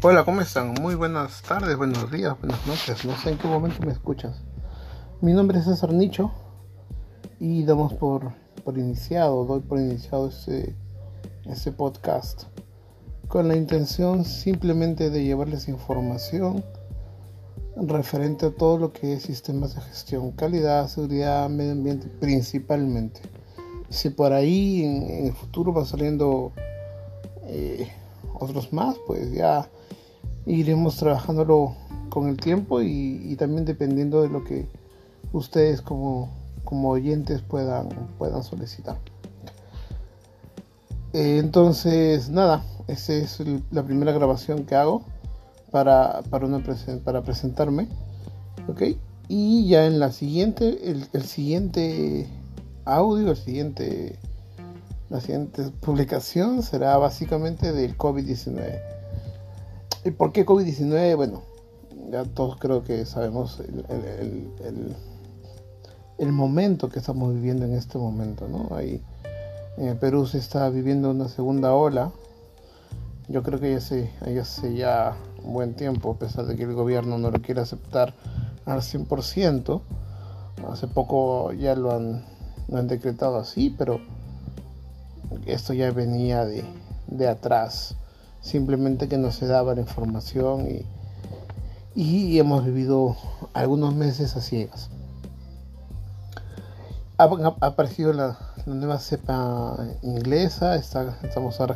Hola, ¿cómo están? Muy buenas tardes, buenos días, buenas noches. No sé en qué momento me escuchas. Mi nombre es César Nicho y damos por, por iniciado, doy por iniciado este, este podcast con la intención simplemente de llevarles información referente a todo lo que es sistemas de gestión, calidad, seguridad, medio ambiente principalmente. Si por ahí en, el futuro va saliendo eh, otros más, pues ya iremos trabajándolo con el tiempo y, también dependiendo de lo que ustedes como, como oyentes puedan, puedan solicitar. Eh, entonces, nada, esa es la primera grabación que hago para, para, una para presentarme. ¿Ok? Y ya en la siguiente, el, el siguiente audio, el siguiente, la siguiente publicación será básicamente del COVID-19 ¿Y por qué COVID-19? Bueno, ya todos creo que sabemos el, momento que estamos viviendo en este momento, ¿no? Ahí en Perú se está viviendo una segunda ola. Yo creo que ya se, ya hace ya un buen tiempo, a pesar de que el gobierno no lo quiere aceptar al 100%. Hace poco ya lo han, lo han decretado así, pero esto ya venía de, de atrás simplemente que no se daba la información y, y hemos vivido algunos meses a ciegas. Ha, aparecido la, nueva cepa inglesa, estamos ahora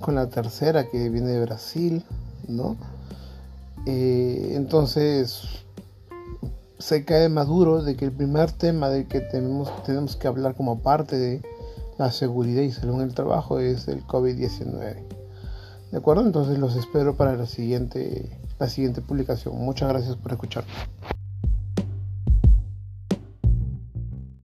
con, la tercera que viene de Brasil, ¿no? Eh, entonces se cae maduro de que el primer tema del que tenemos, tenemos que hablar como parte de la seguridad y salud en el trabajo es el COVID-19. ¿De acuerdo? Entonces los espero para la siguiente, la siguiente publicación. Muchas gracias por escuchar.